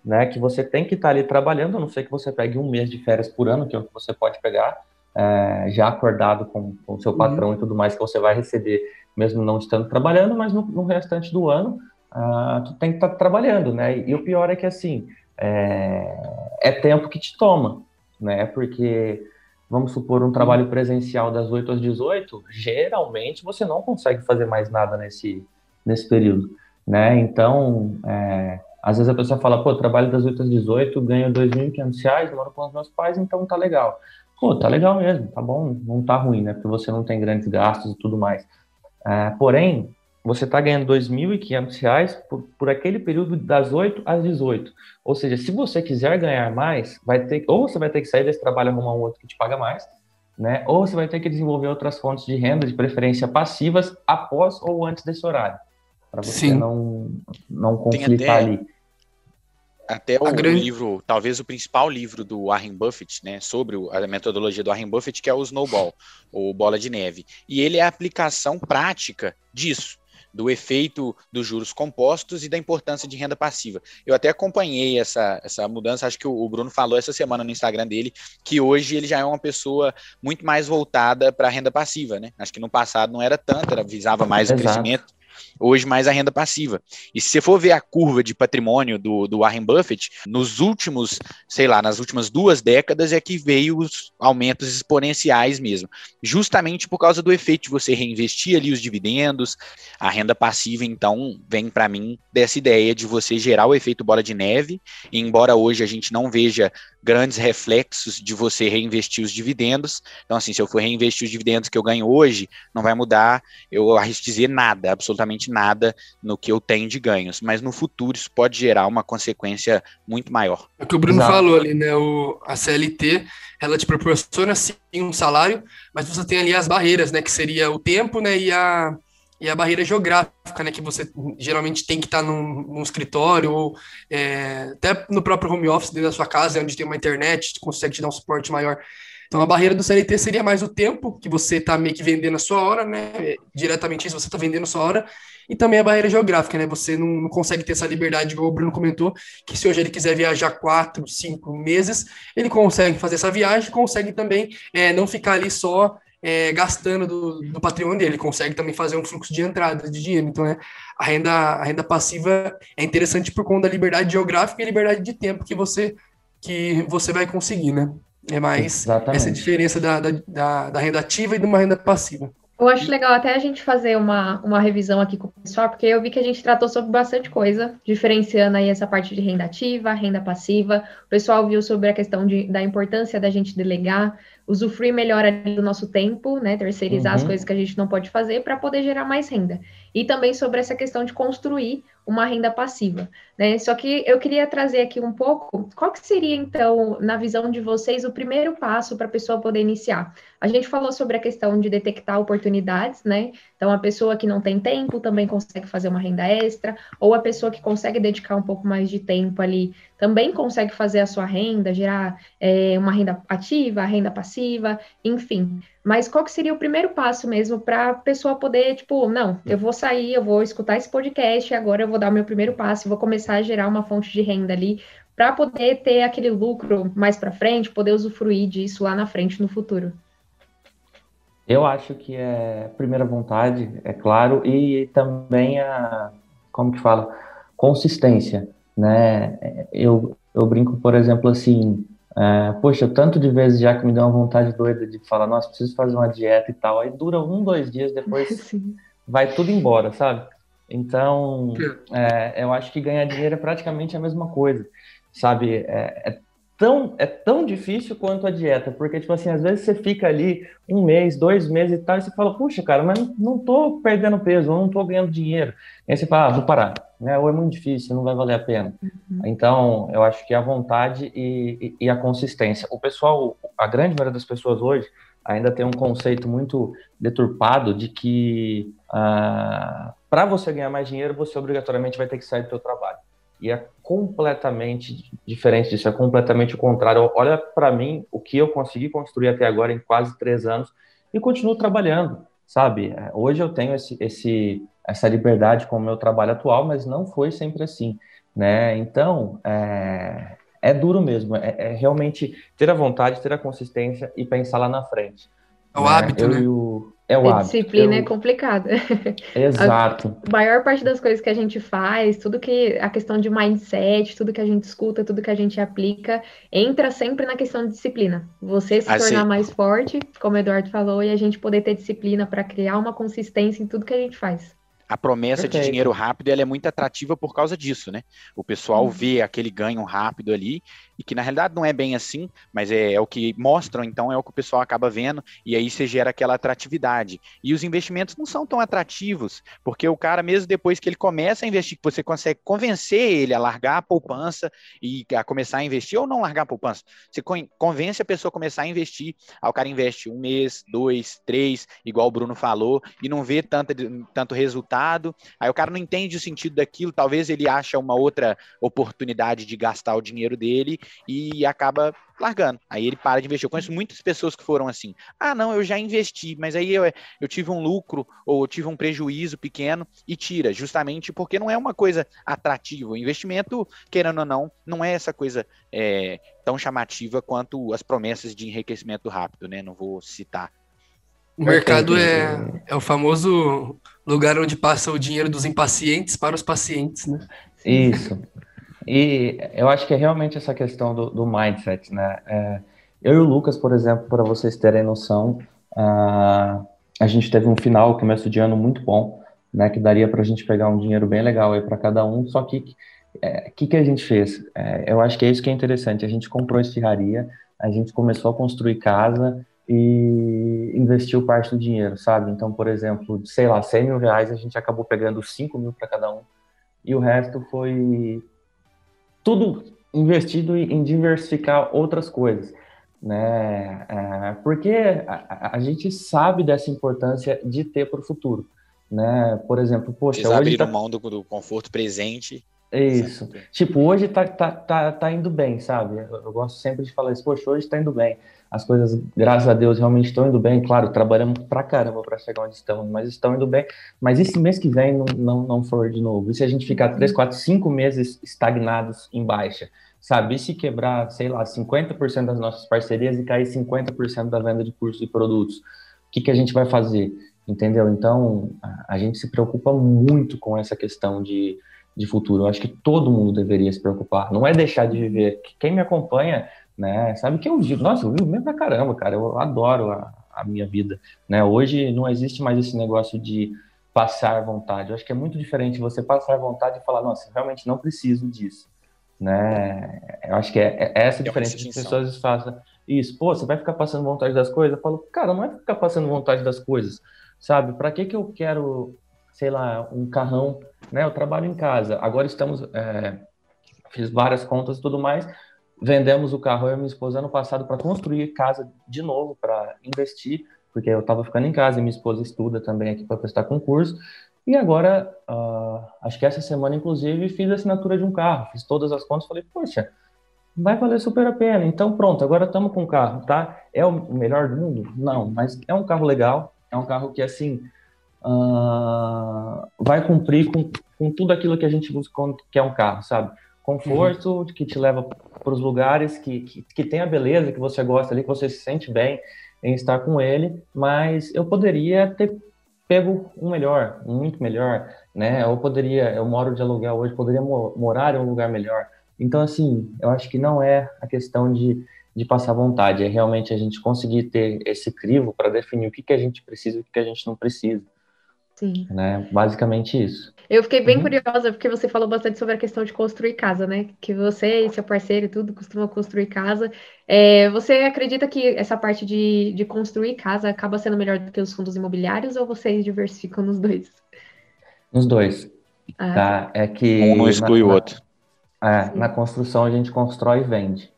Speaker 2: né, que você tem que estar tá ali trabalhando, a não ser que você pegue um mês de férias por ano, que é o que você pode pegar, é, já acordado com o seu patrão uhum. e tudo mais que você vai receber, mesmo não estando trabalhando, mas no, no restante do ano, uh, tu tem que estar tá trabalhando, né? E, o pior é que, assim, é, é, tempo que te toma, né? Porque, vamos supor, um trabalho presencial das 8 às 18, geralmente você não consegue fazer mais nada nesse, nesse período, né? Então, é, às vezes a pessoa fala, pô, trabalho das 8 às 18, ganho R$ 2.500, moro com os meus pais, então tá legal pô, tá legal mesmo, tá bom, não tá ruim, né? Porque você não tem grandes gastos e tudo mais. É, porém, você está ganhando R$ 2.500 por, por aquele período das 8 às 18. Ou seja, se você quiser ganhar mais, vai ter, ou você vai ter que sair desse trabalho e arrumar um outro que te paga mais, né? Ou você vai ter que desenvolver outras fontes de renda, de preferência passivas, após ou antes desse horário. Para você Sim. não, não conflitar ali.
Speaker 1: Até o grande... livro, talvez o principal livro do Warren Buffett, né, sobre a metodologia do Warren Buffett, que é o Snowball, ou Bola de Neve. E ele é a aplicação prática disso, do efeito dos juros compostos e da importância de renda passiva. Eu até acompanhei essa, essa mudança, acho que o, o Bruno falou essa semana no Instagram dele, que hoje ele já é uma pessoa muito mais voltada para a renda passiva, né? Acho que no passado não era tanto, era visava mais Exato. o crescimento hoje mais a renda passiva. E se você for ver a curva de patrimônio do, do Warren Buffett, nos últimos, sei lá, nas últimas duas décadas é que veio os aumentos exponenciais mesmo. Justamente por causa do efeito de você reinvestir ali os dividendos, a renda passiva, então, vem para mim dessa ideia de você gerar o efeito bola de neve, e embora hoje a gente não veja grandes reflexos de você reinvestir os dividendos. Então, assim, se eu for reinvestir os dividendos que eu ganho hoje, não vai mudar, eu arrisco dizer nada, absolutamente nada no que eu tenho de ganhos. Mas no futuro isso pode gerar uma consequência muito maior.
Speaker 4: É o que o Bruno Exato. falou ali, né? O, a CLT, ela te proporciona sim um salário, mas você tem ali as barreiras, né? Que seria o tempo, né? E a e a barreira geográfica, né, que você geralmente tem que estar num, num escritório ou é, até no próprio home office dentro da sua casa, onde tem uma internet, consegue te dar um suporte maior. Então a barreira do CLT seria mais o tempo que você está meio que vendendo a sua hora, né? Diretamente isso, você está vendendo a sua hora, e também a barreira geográfica, né? Você não, não, consegue ter essa liberdade, igual o Bruno comentou, que se hoje ele quiser viajar quatro, cinco meses, ele consegue fazer essa viagem, consegue também é, não ficar ali só é, gastando do, do, patrimônio dele, consegue também fazer um fluxo de entrada de dinheiro. Então, é, a, renda, a renda passiva é interessante por conta da liberdade geográfica e liberdade de tempo que você, que você vai conseguir, né? É mais Exatamente. essa diferença da, da, da, da renda ativa e de uma renda passiva.
Speaker 3: Eu acho legal até a gente fazer uma, uma revisão aqui com o pessoal, porque eu vi que a gente tratou sobre bastante coisa, diferenciando aí essa parte de renda ativa, renda passiva. O pessoal viu sobre a questão de, da importância da gente delegar, usufruir melhor do nosso tempo, né? Terceirizar uhum. as coisas que a gente não pode fazer para poder gerar mais renda. E também sobre essa questão de construir uma renda passiva, né? Só que eu queria trazer aqui um pouco, qual que seria então, na visão de vocês, o primeiro passo para a pessoa poder iniciar? A gente falou sobre a questão de detectar oportunidades, né? Então a pessoa que não tem tempo também consegue fazer uma renda extra, ou a pessoa que consegue dedicar um pouco mais de tempo ali também consegue fazer a sua renda, gerar é, uma renda ativa, renda passiva, enfim. Mas qual que seria o primeiro passo mesmo para a pessoa poder, tipo, não, eu vou sair, eu vou escutar esse podcast, agora eu vou dar o meu primeiro passo, vou começar a gerar uma fonte de renda ali para poder ter aquele lucro mais para frente, poder usufruir disso lá na frente no futuro.
Speaker 2: Eu acho que é primeira vontade, é claro, e também a, como que fala, consistência né? Eu, eu brinco, por exemplo, assim, é, poxa, tanto de vezes já que me deu uma vontade doida de falar, nossa, preciso fazer uma dieta e tal, aí dura um, dois dias, depois vai tudo embora, sabe? Então, é, eu acho que ganhar dinheiro é praticamente a mesma coisa, sabe? É, é, tão, é tão difícil quanto a dieta, porque, tipo assim, às vezes você fica ali um mês, dois meses e tal, e você fala, puxa, cara, mas não tô perdendo peso, não tô ganhando dinheiro. E aí você fala, ah, vou parar, né? Ou é muito difícil, não vai valer a pena. Uhum. Então, eu acho que a vontade e, e, e a consistência. O pessoal, a grande maioria das pessoas hoje, ainda tem um conceito muito deturpado de que ah, para você ganhar mais dinheiro, você obrigatoriamente vai ter que sair do seu trabalho. E é completamente diferente disso, é completamente o contrário. Olha para mim o que eu consegui construir até agora em quase três anos e continuo trabalhando, sabe? É, hoje eu tenho esse, esse, essa liberdade com o meu trabalho atual, mas não foi sempre assim, né? Então, é, é duro mesmo, é, é, realmente ter a vontade, ter a consistência e pensar lá na frente.
Speaker 4: É o né? hábito, eu né?
Speaker 3: O, é o hábito. Disciplina eu... é complicada.
Speaker 2: Exato.
Speaker 3: A maior parte das coisas que a gente faz, tudo que a questão de mindset, tudo que a gente escuta, tudo que a gente aplica, entra sempre na questão de disciplina. Você se assim... tornar mais forte, como o Eduardo falou, e a gente poder ter disciplina para criar uma consistência em tudo que a gente faz
Speaker 1: a promessa Perfeito. de dinheiro rápido ela é muito atrativa por causa disso, né? O pessoal uhum. vê aquele ganho rápido ali e que na realidade não é bem assim, mas é, é, o que mostram, então é o que o pessoal acaba vendo e aí você gera aquela atratividade. E os investimentos não são tão atrativos, porque o cara mesmo depois que ele começa a investir, você consegue convencer ele a largar a poupança e a começar a investir ou não largar a poupança. Você convence a pessoa a começar a investir, aí o cara investe um mês, dois, três, igual o Bruno falou, e não vê tanto, tanto resultado, aí o cara não entende o sentido daquilo, talvez ele acha uma outra oportunidade de gastar o dinheiro dele e acaba largando. Aí ele para de investir. Eu conheço muitas pessoas que foram assim: ah, não, eu já investi, mas aí eu, eu tive um lucro ou eu tive um prejuízo pequeno e tira, justamente porque não é uma coisa atrativa. O investimento, querendo ou não, não é essa coisa é, tão chamativa quanto as promessas de enriquecimento rápido, né? Não vou citar.
Speaker 4: O mercado é, é o famoso lugar onde passa o dinheiro dos impacientes para os pacientes, né?
Speaker 2: Isso. E eu acho que é realmente essa questão do, do mindset, né? É, eu e o Lucas, por exemplo, para vocês terem noção, uh, a gente teve um final, começo de ano muito bom, né? Que daria para a gente pegar um dinheiro bem legal aí para cada um. Só que o é, que, que a gente fez? É, eu acho que é isso que é interessante. A gente comprou esfirraria, a gente começou a construir casa e investiu parte do dinheiro, sabe? Então, por exemplo, sei lá, 100 mil reais, a gente acabou pegando 5 mil para cada um e o resto foi tudo investido em diversificar outras coisas, né? É, porque a, a, gente sabe dessa importância de ter para o futuro, né? Por exemplo, poxa,
Speaker 1: Eles abriram tá... mão do, do conforto presente
Speaker 2: isso. Sempre. Tipo, hoje tá, tá, tá, tá indo bem, sabe? Eu, eu, gosto sempre de falar isso, poxa, hoje tá indo bem. As coisas, graças a Deus, realmente estão indo bem. Claro, trabalhamos pra caramba para chegar onde estamos, mas estão indo bem. Mas e se mês que vem não, não, não for de novo? E se a gente ficar 3, 4, 5 meses estagnados em baixa? Sabe? E se quebrar, sei lá, 50% das nossas parcerias e cair 50% da venda de cursos e produtos? O que, que a gente vai fazer? Entendeu? Então, a, a gente se preocupa muito com essa questão de de futuro. Eu acho que todo mundo deveria se preocupar. Não é deixar de viver. Quem me acompanha, né, sabe que eu vivo. Nossa, eu vivo mesmo pra caramba, cara. Eu adoro a, a minha vida. Né? Hoje não existe mais esse negócio de passar vontade. Eu acho que é muito diferente você passar vontade e falar, nossa, realmente não preciso disso. Né? Eu acho que é, é essa é diferença que as pessoas fazem isso. Pô, você vai ficar passando vontade das coisas? Eu falo, cara, não é ficar passando vontade das coisas, sabe? Para que que eu quero sei lá, um carrão, né? Eu trabalho em casa. Agora estamos, é, fiz várias contas e tudo mais. Vendemos o carro eu e minha esposa ano passado para construir casa de novo, para investir, porque eu estava ficando em casa e minha esposa estuda também aqui para prestar concurso. E agora, uh, acho que essa semana, inclusive, fiz a assinatura de um carro, fiz todas as contas, falei, poxa, vai valer super a pena. Então, pronto, agora estamos com o carro, tá? É o melhor do mundo? Não, mas é um carro legal, é um carro que, assim, uh, vai cumprir com, com tudo aquilo que a gente busca que é um carro, sabe? Conforto, uhum. que te leva para os lugares, que, que, que tem a beleza que você gosta ali, que você se sente bem em estar com ele, mas eu poderia ter pego um melhor, muito melhor, né? Eu poderia, eu moro de aluguel hoje, poderia morar em um lugar melhor. Então, assim, eu acho que não é a questão de, de passar vontade, é realmente a gente conseguir ter esse crivo para definir o que, que a gente precisa e o que, que a gente não precisa.
Speaker 3: Sim.
Speaker 2: Né? Basicamente isso.
Speaker 3: Eu fiquei bem uhum. curiosa porque você falou bastante sobre a questão de construir casa, né? Que você e seu parceiro e tudo costumam construir casa. É, você acredita que essa parte de, de construir casa acaba sendo melhor do que os fundos imobiliários ou vocês diversificam nos dois?
Speaker 2: Nos dois. Ah. Tá? É que
Speaker 1: um não exclui na, o outro.
Speaker 2: É, na construção a gente constrói e vende.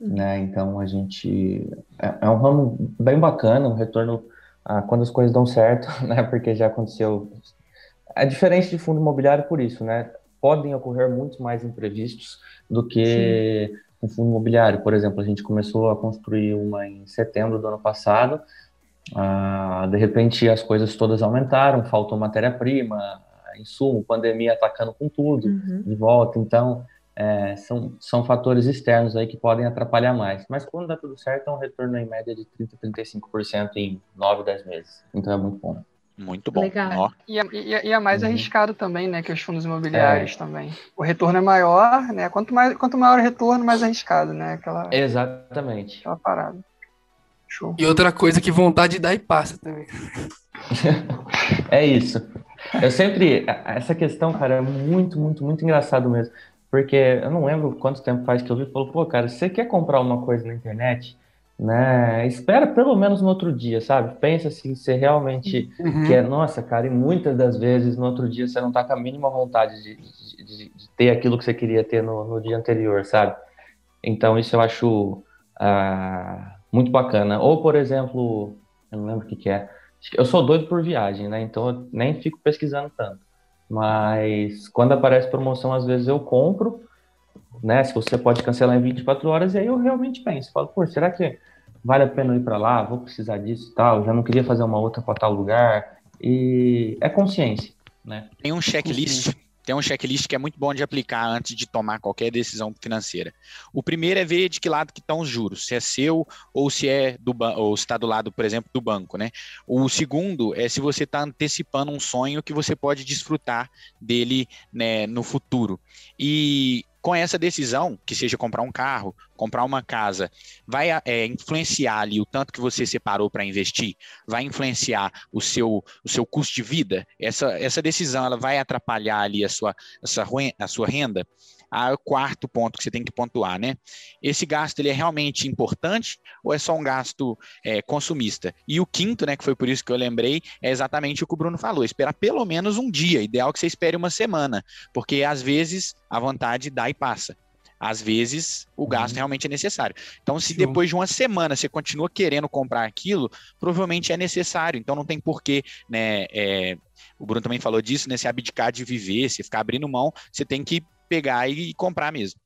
Speaker 2: Uhum. Né? Então a gente. É, é, um ramo bem bacana, um retorno ah, quando as coisas dão certo, né? Porque já aconteceu é diferente de fundo imobiliário por isso, né? Podem ocorrer muito mais imprevistos do que um fundo imobiliário. Por exemplo, a gente começou a construir uma em setembro do ano passado. Ah, de repente, as coisas todas aumentaram, faltou matéria-prima, insumo, pandemia atacando com tudo uhum. de volta. Então, é, são, são fatores externos aí que podem atrapalhar mais. Mas quando dá tudo certo, é um retorno em média de 30% a 35% em 9, 10 meses. Então, é muito bom.
Speaker 1: Muito bom.
Speaker 3: Legal.
Speaker 5: E, é, e, é, e é mais uhum. arriscado também, né, que os fundos imobiliários é. também. O retorno é maior, né? Quanto, mais, quanto maior o retorno, mais arriscado, né? Aquela,
Speaker 2: Exatamente.
Speaker 5: Aquela parada. Show.
Speaker 4: E outra coisa que vontade dá e passa também.
Speaker 2: é isso. Eu sempre. Essa questão, cara, é muito, muito, muito engraçado mesmo. Porque eu não lembro quanto tempo faz que eu vi e falou, pô, cara, você quer comprar uma coisa na internet? né? Espera pelo menos no outro dia, sabe? Pensa assim, você realmente uhum. quer, nossa, cara, e muitas das vezes no outro dia você não tá com a mínima vontade de, de, de, de ter aquilo que você queria ter no, no, dia anterior, sabe? Então isso eu acho ah, muito bacana. Ou, por exemplo, eu não lembro o que, que é. Eu sou doido por viagem, né? Então eu nem fico pesquisando tanto. Mas quando aparece promoção, às vezes eu compro, né? Se você pode cancelar em 24 horas, e aí eu realmente penso, falo, pô, será que vale a pena ir para lá, vou precisar disso e tal, já não queria fazer uma outra para tal lugar. E é consciência, né?
Speaker 1: Tem um checklist, tem um checklist que é muito bom de aplicar antes de tomar qualquer decisão financeira. O primeiro é ver de que lado que estão os juros, se é seu ou se é do ou está do lado, por exemplo, do banco, né? O segundo é se você está antecipando um sonho que você pode desfrutar dele né, no futuro. E com essa decisão, que seja comprar um carro, comprar uma casa, vai é, influenciar ali o tanto que você separou para investir, vai influenciar o seu, o seu custo de vida. Essa, essa decisão ela vai atrapalhar ali a sua, a sua renda a quarto ponto que você tem que pontuar, né? Esse gasto ele é realmente importante ou é só um gasto é, consumista? E o quinto, né, que foi por isso que eu lembrei, é exatamente o que o Bruno falou: esperar pelo menos um dia. Ideal que você espere uma semana, porque às vezes a vontade dá e passa. Às vezes o gasto uhum. realmente é necessário. Então, se depois de uma semana você continua querendo comprar aquilo, provavelmente é necessário. Então, não tem porquê, né? É, o Bruno também falou disso, né? Se abdicar de viver, se ficar abrindo mão, você tem que pegar e comprar mesmo.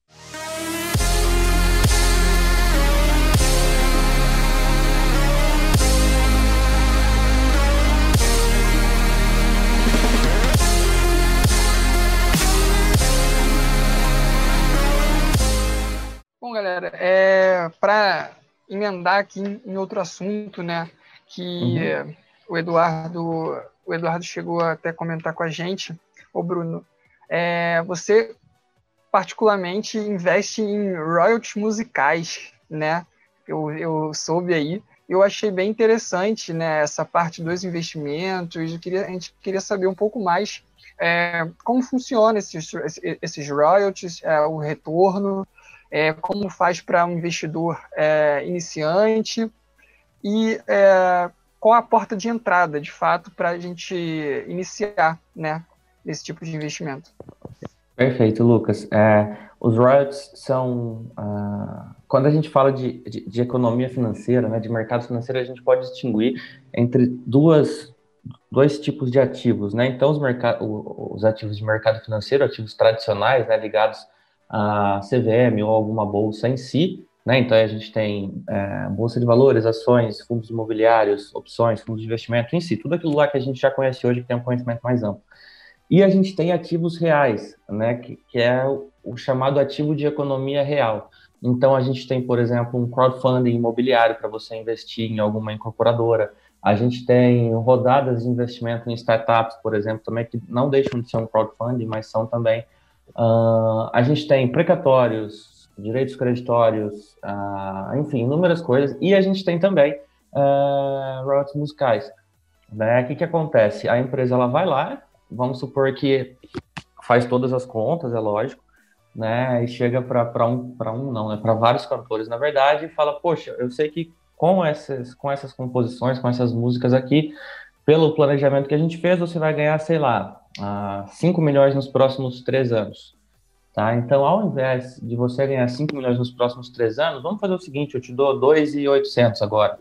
Speaker 5: Bom, galera, é, para emendar aqui em outro assunto, né, que uhum. o Eduardo o Eduardo chegou até a comentar com a gente, o Bruno, é, você particularmente investe em royalties musicais, né? Eu, eu soube aí. Eu achei bem interessante, né? Essa parte dos investimentos. Eu queria, a gente queria saber um pouco mais é, como funciona esses, esses royalties, é, o retorno, é, como faz para um investidor é, iniciante e é, qual a porta de entrada, de fato, para a gente iniciar, né? Esse tipo de investimento.
Speaker 2: Perfeito, Lucas. É, os royalties são. Uh, quando a gente fala de, de, de, economia financeira, né, de mercado financeiro, a gente pode distinguir entre duas, dois tipos de ativos. Né? Então, os, os ativos de mercado financeiro, ativos tradicionais, né, ligados à CVM ou alguma bolsa em si. Né? Então, a gente tem é, bolsa de valores, ações, fundos imobiliários, opções, fundos de investimento em si, tudo aquilo lá que a gente já conhece hoje, que tem um conhecimento mais amplo. E a gente tem ativos reais, né, que, que é o, o, chamado ativo de economia real. Então, a gente tem, por exemplo, um crowdfunding imobiliário para você investir em alguma incorporadora. A gente tem rodadas de investimento em startups, por exemplo, também, que não deixam de ser um crowdfunding, mas são também. Uh, a gente tem precatórios, direitos creditórios, uh, enfim, inúmeras coisas. E a gente tem também uh, royalties musicais Né? O que, que acontece? A empresa ela vai lá, vamos supor que faz todas as contas, é lógico, né? E chega para um, para um não, né? Para vários cantores, na verdade, e fala: Poxa, eu sei que com essas, com essas composições, com essas músicas aqui, pelo planejamento que a gente fez, você vai ganhar, sei lá, 5 milhões nos próximos três anos. Tá? Então, ao invés de você ganhar 5 milhões nos próximos três anos, vamos fazer o seguinte: eu te dou 2,800 agora,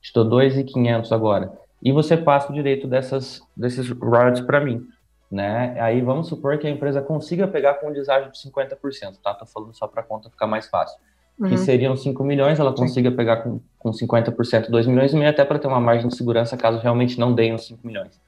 Speaker 2: te dou 2,500 agora, e você passa o direito dessas, desses royalties para mim. Né? Aí vamos supor que a empresa consiga pegar com um deságio de 50%, tá? Tô falando só para a conta ficar mais fácil. Uhum. Que seriam 5 milhões, ela consiga Sim. pegar com, com 50% 2 milhões e meio, até para ter uma margem de segurança caso realmente não deem os 5 milhões.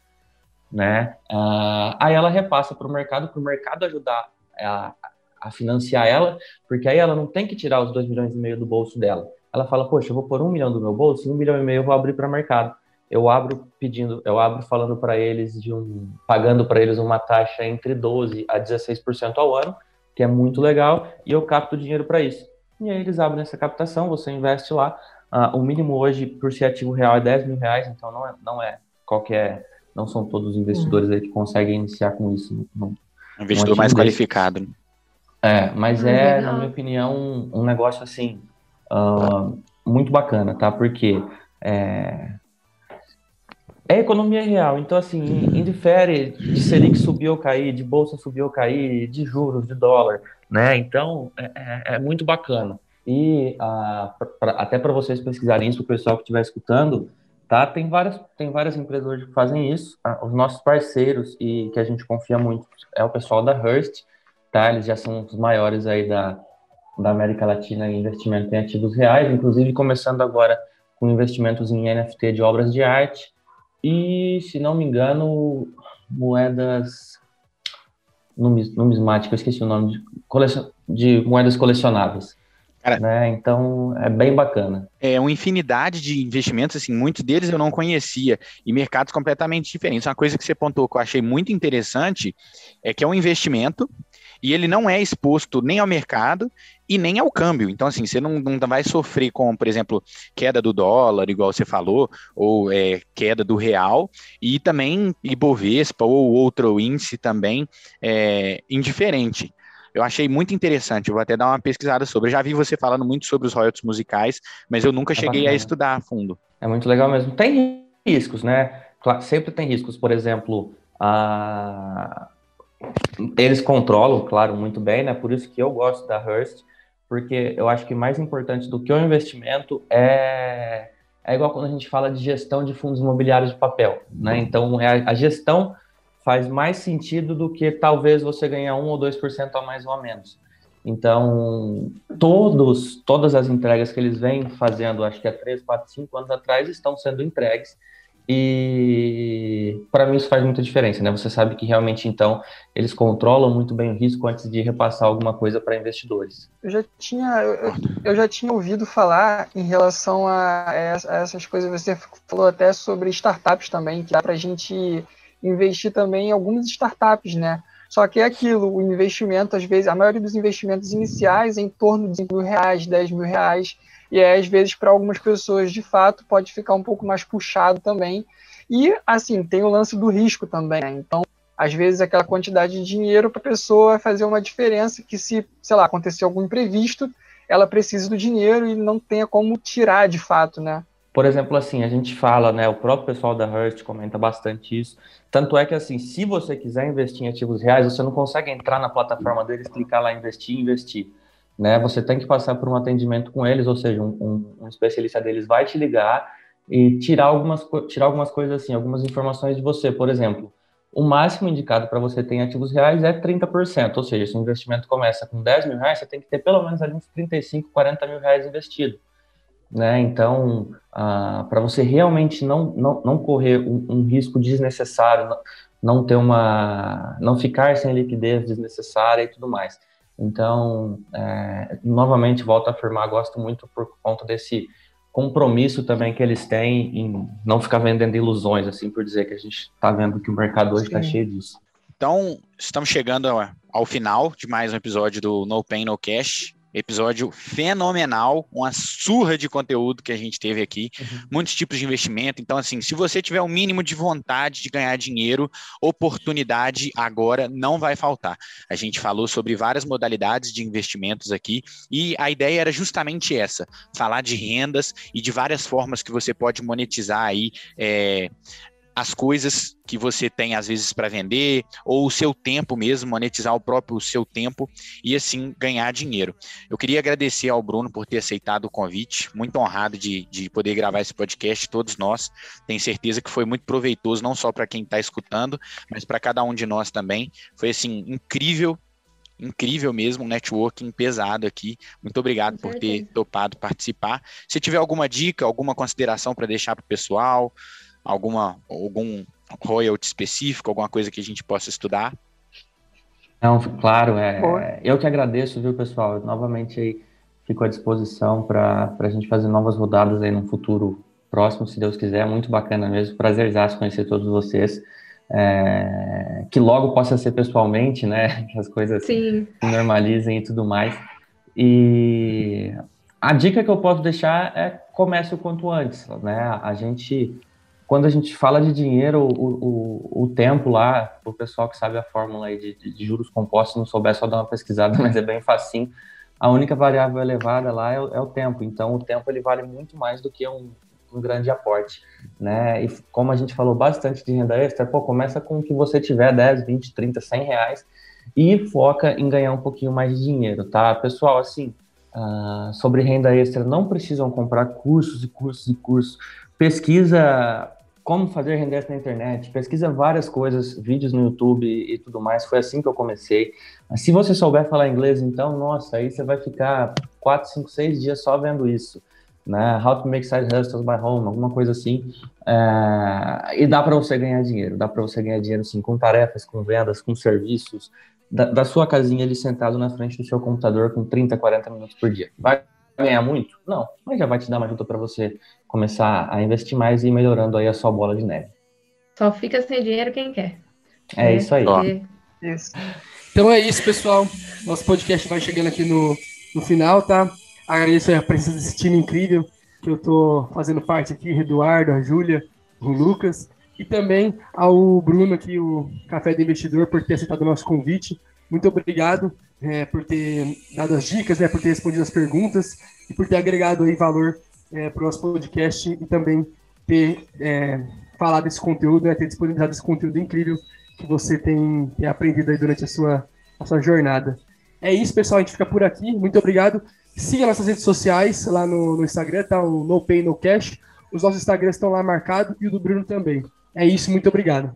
Speaker 2: Né? Uh, aí ela repassa para o mercado, para o mercado ajudar a, a financiar ela, porque aí ela não tem que tirar os 2 milhões e meio do bolso dela. Ela fala, poxa, eu vou pôr um milhão do meu bolso e um milhão e meio eu vou abrir para o mercado eu abro pedindo, eu abro falando para eles de um, pagando para eles uma taxa entre 12 a 16% ao ano, que é muito legal, e eu capto dinheiro para isso. E aí eles abrem essa captação, você investe lá. Uh, o mínimo hoje por ser ativo real é 10 mil reais, então não é, não é qualquer, não são todos os investidores uhum. aí que conseguem iniciar com isso.
Speaker 1: Não, investidor mais qualificado. Né?
Speaker 2: É, mas é, na minha opinião, um, um negócio assim uh, muito bacana, tá? Porque é, é economia real. Então, assim, indifere de Selic subir ou cair, de bolsa subir ou cair, de juros, de dólar, né? Então, é, é, é muito bacana. E ah, pra, até para vocês pesquisarem isso, o pessoal que estiver escutando, tá? Tem várias, tem várias empresas hoje que fazem isso. Ah, os nossos parceiros e que a gente confia muito é o pessoal da Hearst, tá? Eles já são os maiores aí da, da América Latina em investimento em ativos reais, inclusive começando agora com investimentos em NFT de obras de arte e, se não me engano, moedas numismáticas, esqueci o nome, de, colecion, de moedas colecionáveis. Cara, né? Então é bem bacana.
Speaker 1: É uma infinidade de investimentos, assim, muitos deles eu não conhecia, e mercados completamente diferentes. Uma coisa que você pontuou que eu achei muito interessante é que é um investimento e ele não é exposto nem ao mercado e nem ao câmbio. Então, assim, você não, não vai sofrer com, por exemplo, queda do dólar, igual você falou, ou é, queda do real, e também Ibovespa ou outro índice também é, indiferente. Eu achei muito interessante, eu vou até dar uma pesquisada sobre. Eu já vi você falando muito sobre os royalties musicais, mas eu nunca é cheguei bacana. a estudar a fundo.
Speaker 2: É muito legal mesmo. Tem riscos, né? Sempre tem riscos. Por exemplo, a eles controlam, claro, muito bem, né? Por isso que eu gosto da Hearst, porque eu acho que mais importante do que o investimento é é igual quando a gente fala de gestão de fundos imobiliários de papel, né? Então, é a gestão faz mais sentido do que talvez você ganhar 1 ou 2% a mais ou a menos. Então, todos, todas as entregas que eles vêm fazendo, acho que há 3, 4, 5 anos atrás, estão sendo entregues e para mim isso faz muita diferença, né? Você sabe que realmente então eles controlam muito bem o risco antes de repassar alguma coisa para investidores.
Speaker 5: Eu já tinha eu, eu, já tinha ouvido falar em relação a, a, essas coisas. Você falou até sobre startups também, que dá para a gente investir também em algumas startups, né? Só que é aquilo, o investimento, às vezes, a maioria dos investimentos iniciais é em torno de mil reais, 10 mil reais e às vezes, para algumas pessoas, de fato, pode ficar um pouco mais puxado também. E, assim, tem o lance do risco também, né? Então, às vezes, aquela quantidade de dinheiro para a pessoa fazer uma diferença que, se, sei lá, acontecer algum imprevisto, ela precisa do dinheiro e não tenha como tirar de fato, né?
Speaker 2: Por exemplo, assim, a gente fala, né, o próprio pessoal da Hearst comenta bastante isso. Tanto é que, assim, se você quiser investir em ativos reais, você não consegue entrar na plataforma deles, clicar lá, investir, investir né? Você tem que passar por um atendimento com eles, ou seja, um, um, um especialista deles vai te ligar e tirar algumas, tirar algumas coisas assim, algumas informações de você. Por exemplo, o máximo indicado para você ter em ativos reais é 30%, ou seja, se o investimento começa com 10 mil reais, você tem que ter pelo menos ali uns 35, 40 mil reais investido. Né? Então, ah, para você realmente não, não, não correr um, um risco desnecessário, não, não ter uma. não ficar sem liquidez desnecessária e tudo mais. Então, é, novamente, volto a afirmar, gosto muito por conta desse compromisso também que eles têm em não ficar vendendo ilusões, assim por dizer, que a gente está vendo que o mercado hoje está cheio disso.
Speaker 1: Então, estamos chegando ao final de mais um episódio do No Pain, No Cash. Episódio fenomenal, uma surra de conteúdo que a gente teve aqui, uhum. muitos tipos de investimento. Então, assim, se você tiver o um mínimo de vontade de ganhar dinheiro, oportunidade agora não vai faltar. A gente falou sobre várias modalidades de investimentos aqui e a ideia era justamente essa: falar de rendas e de várias formas que você pode monetizar aí é, as coisas que você tem às vezes para vender, ou o seu tempo mesmo, monetizar o próprio seu tempo e assim ganhar dinheiro. Eu queria agradecer ao Bruno por ter aceitado o convite, muito honrado de, de poder gravar esse podcast, todos nós. Tenho certeza que foi muito proveitoso, não só para quem está escutando, mas para cada um de nós também. Foi assim, incrível incrível mesmo, um networking pesado aqui. Muito obrigado por ter topado participar. Se tiver alguma dica, alguma consideração para deixar para o pessoal, alguma algum royalty específico, alguma coisa que a gente possa estudar?
Speaker 2: Não, claro, é, eu que agradeço, viu, pessoal? Novamente aí fico à disposição para a gente fazer novas rodadas aí no futuro próximo, se Deus quiser. Muito bacana mesmo, prazerzaço conhecer todos vocês. É, que logo possa ser pessoalmente, né? Que as coisas Sim. se normalizem e tudo mais. E a dica que eu posso deixar é comece o quanto antes, né? A gente quando a gente fala de dinheiro, o, o, o tempo lá, o pessoal que sabe a fórmula aí de, de, juros compostos, não souber, só dar uma pesquisada, mas é bem facinho. A única variável elevada lá é, é o tempo. Então, o tempo ele vale muito mais do que um, um grande aporte, né? E como a gente falou bastante de renda extra, pô, começa com o que você tiver, 10, 20, 30, 100 reais e foca em ganhar um pouquinho mais de dinheiro, tá? Pessoal, assim, uh, sobre renda extra, não precisam comprar cursos e cursos e cursos. Pesquisa como fazer render na internet, pesquisa várias coisas, vídeos no YouTube e tudo mais. Foi assim que eu comecei. Se você souber falar inglês, então, nossa, aí você vai ficar 4, 5, 6 dias só vendo isso. Né? How to make side hustles by home, alguma coisa assim. É... E dá para você ganhar dinheiro. Dá para você ganhar dinheiro, sim, com tarefas, com vendas, com serviços. Da, da sua casinha ali sentado na frente do seu computador com 30, 40 minutos por dia. Vai ganhar muito? Não, mas já vai te dar uma ajuda para você começar a investir mais e ir melhorando aí a sua bola de neve.
Speaker 3: Só fica sem dinheiro quem quer.
Speaker 2: É, é isso aí.
Speaker 4: Isso. Então é isso, pessoal. Nosso podcast vai chegando aqui no, no final, tá? Agradeço a presença desse time incrível que eu tô fazendo parte aqui, Eduardo, a Júlia, o Lucas, e também ao Bruno aqui, o Café do Investidor, por ter aceitado o nosso convite. Muito obrigado é, por ter dado as dicas, né, por ter respondido as perguntas e por ter agregado aí valor é, para o nosso podcast e também ter é, falado desse conteúdo, né, ter disponibilizado esse conteúdo incrível que você tem, tem aprendido aí durante a sua, a sua jornada. É isso, pessoal. A gente fica por aqui. Muito obrigado. Siga nossas redes sociais lá no, no Instagram, tá? O No Pay No Cash. Os nossos Instagrams estão lá marcados e o do Bruno também. É isso, muito obrigado.